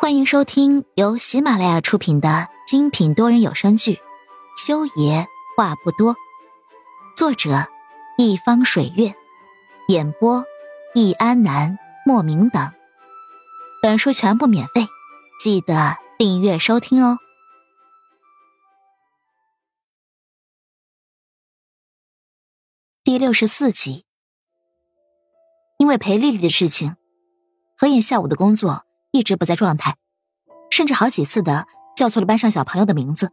欢迎收听由喜马拉雅出品的精品多人有声剧《修爷话不多》，作者一方水月，演播易安南、莫名等。本书全部免费，记得订阅收听哦。第六十四集，因为裴丽丽的事情，何燕下午的工作。一直不在状态，甚至好几次的叫错了班上小朋友的名字。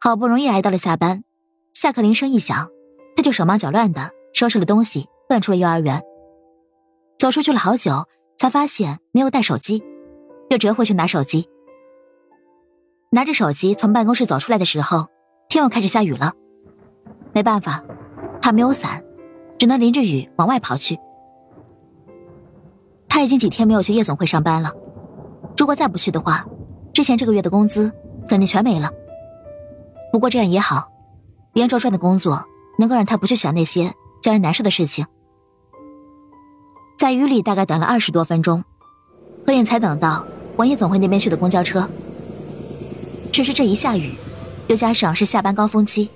好不容易挨到了下班，下课铃声一响，他就手忙脚乱的收拾了东西，奔出了幼儿园。走出去了好久，才发现没有带手机，又折回去拿手机。拿着手机从办公室走出来的时候，天又开始下雨了。没办法，他没有伞，只能淋着雨往外跑去。他已经几天没有去夜总会上班了，如果再不去的话，之前这个月的工资肯定全没了。不过这样也好，连轴转的工作能够让他不去想那些叫人难受的事情。在雨里大概等了二十多分钟，何影才等到往夜总会那边去的公交车。只是这一下雨，又加上是下班高峰期，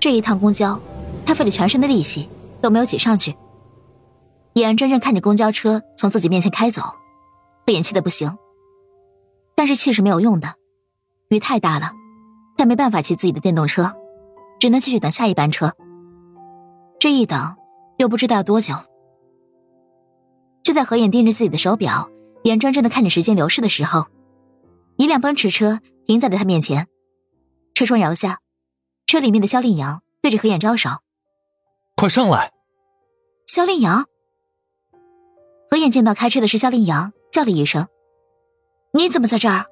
这一趟公交，他费了全身的力气都没有挤上去。眼睁睁看着公交车从自己面前开走，何眼气的不行。但是气是没有用的，雨太大了，他没办法骑自己的电动车，只能继续等下一班车。这一等又不知道要多久。就在何眼盯着自己的手表，眼睁睁的看着时间流逝的时候，一辆奔驰车停在了他面前，车窗摇下，车里面的肖令阳对着何眼招手：“快上来。”肖令阳。何眼见到开车的是肖令阳，叫了一声：“你怎么在这儿？”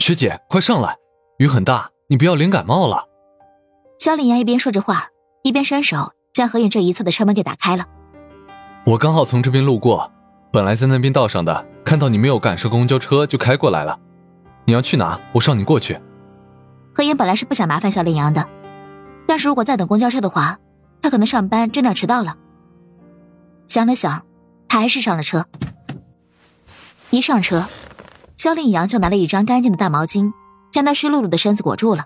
学姐，快上来，雨很大，你不要淋感冒了。肖令阳一边说着话，一边伸手将何燕这一侧的车门给打开了。我刚好从这边路过，本来在那边道上的，看到你没有赶上公交车，就开过来了。你要去哪？我捎你过去。何燕本来是不想麻烦肖令阳的，但是如果再等公交车的话，他可能上班真的要迟到了。想了想。他还是上了车。一上车，肖令阳就拿了一张干净的大毛巾，将他湿漉漉的身子裹住了。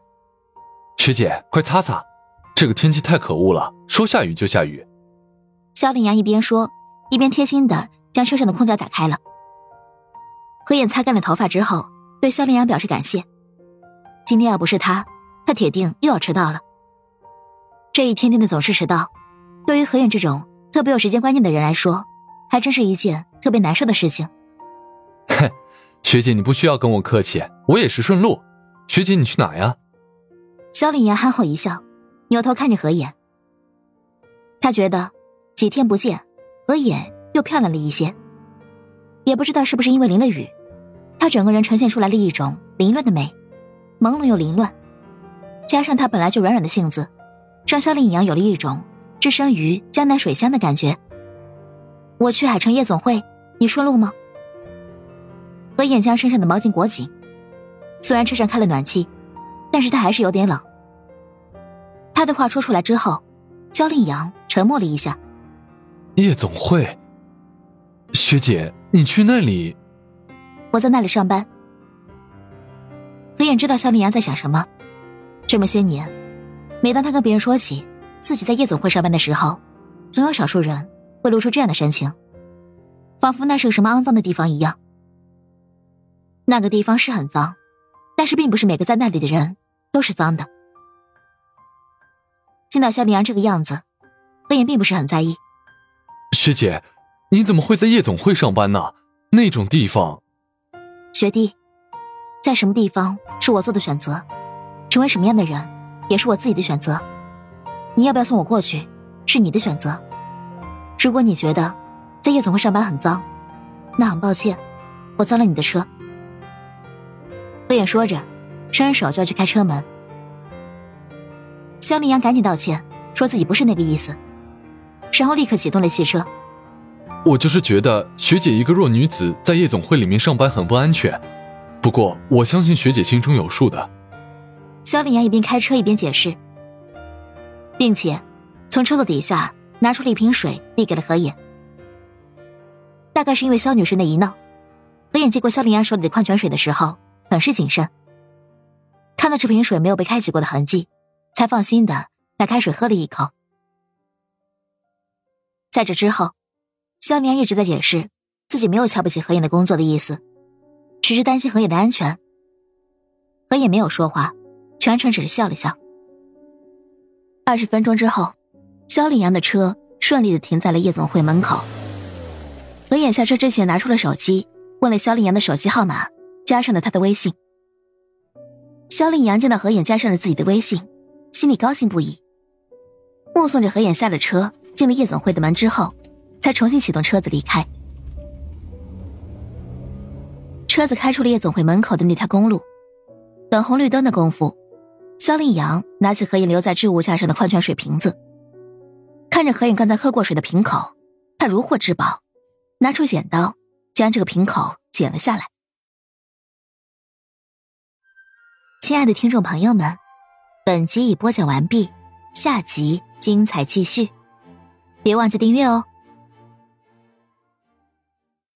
学姐，快擦擦，这个天气太可恶了，说下雨就下雨。肖令阳一边说，一边贴心的将车上的空调打开了。何燕擦干了头发之后，对肖令阳表示感谢。今天要不是他，他铁定又要迟到了。这一天天的总是迟到，对于何燕这种特别有时间观念的人来说。还真是一件特别难受的事情。哼，学姐你不需要跟我客气，我也是顺路。学姐你去哪呀？肖令言憨厚一笑，扭头看着何眼。他觉得几天不见，何眼又漂亮了一些。也不知道是不是因为淋了雨，她整个人呈现出来了一种凌乱的美，朦胧又凌乱，加上她本来就软软的性子，让肖令阳有了一种置身于江南水乡的感觉。我去海城夜总会，你顺路吗？何燕将身上的毛巾裹紧，虽然车上开了暖气，但是他还是有点冷。他的话说出来之后，焦令阳沉默了一下。夜总会，学姐，你去那里？我在那里上班。何燕知道肖令阳在想什么。这么些年，每当他跟别人说起自己在夜总会上班的时候，总有少数人。会露出这样的神情，仿佛那是个什么肮脏的地方一样。那个地方是很脏，但是并不是每个在那里的人都是脏的。见到夏明阳这个样子，何言并不是很在意。学姐，你怎么会在夜总会上班呢？那种地方。学弟，在什么地方是我做的选择，成为什么样的人也是我自己的选择。你要不要送我过去，是你的选择。如果你觉得在夜总会上班很脏，那很抱歉，我脏了你的车。何眼说着，伸手就要去开车门。肖丽阳赶紧道歉，说自己不是那个意思，然后立刻启动了汽车。我就是觉得学姐一个弱女子在夜总会里面上班很不安全，不过我相信学姐心中有数的。肖丽阳一边开车一边解释，并且从车座底下。拿出了一瓶水，递给了何野。大概是因为肖女士那一闹，何野接过肖林安手里的矿泉水的时候，很是谨慎。看到这瓶水没有被开启过的痕迹，才放心的打开水喝了一口。在这之后，肖林安一直在解释自己没有瞧不起何野的工作的意思，只是担心何野的安全。何野没有说话，全程只是笑了笑。二十分钟之后，肖令阳的车顺利的停在了夜总会门口。何影下车之前拿出了手机。问了肖令阳的手机号码，加上了他的微信。肖令阳见到何眼加上了自己的微信，心里高兴不已。目送着何眼下了车，进了夜总会的门之后，才重新启动车子离开。车子开出了夜总会门口的那条公路，等红绿灯的功夫，肖令阳拿起何眼留在置物架上的矿泉水瓶子，看着何影刚才喝过水的瓶口，他如获至宝，拿出剪刀。将这个瓶口剪了下来。亲爱的听众朋友们，本集已播讲完毕，下集精彩继续，别忘记订阅哦。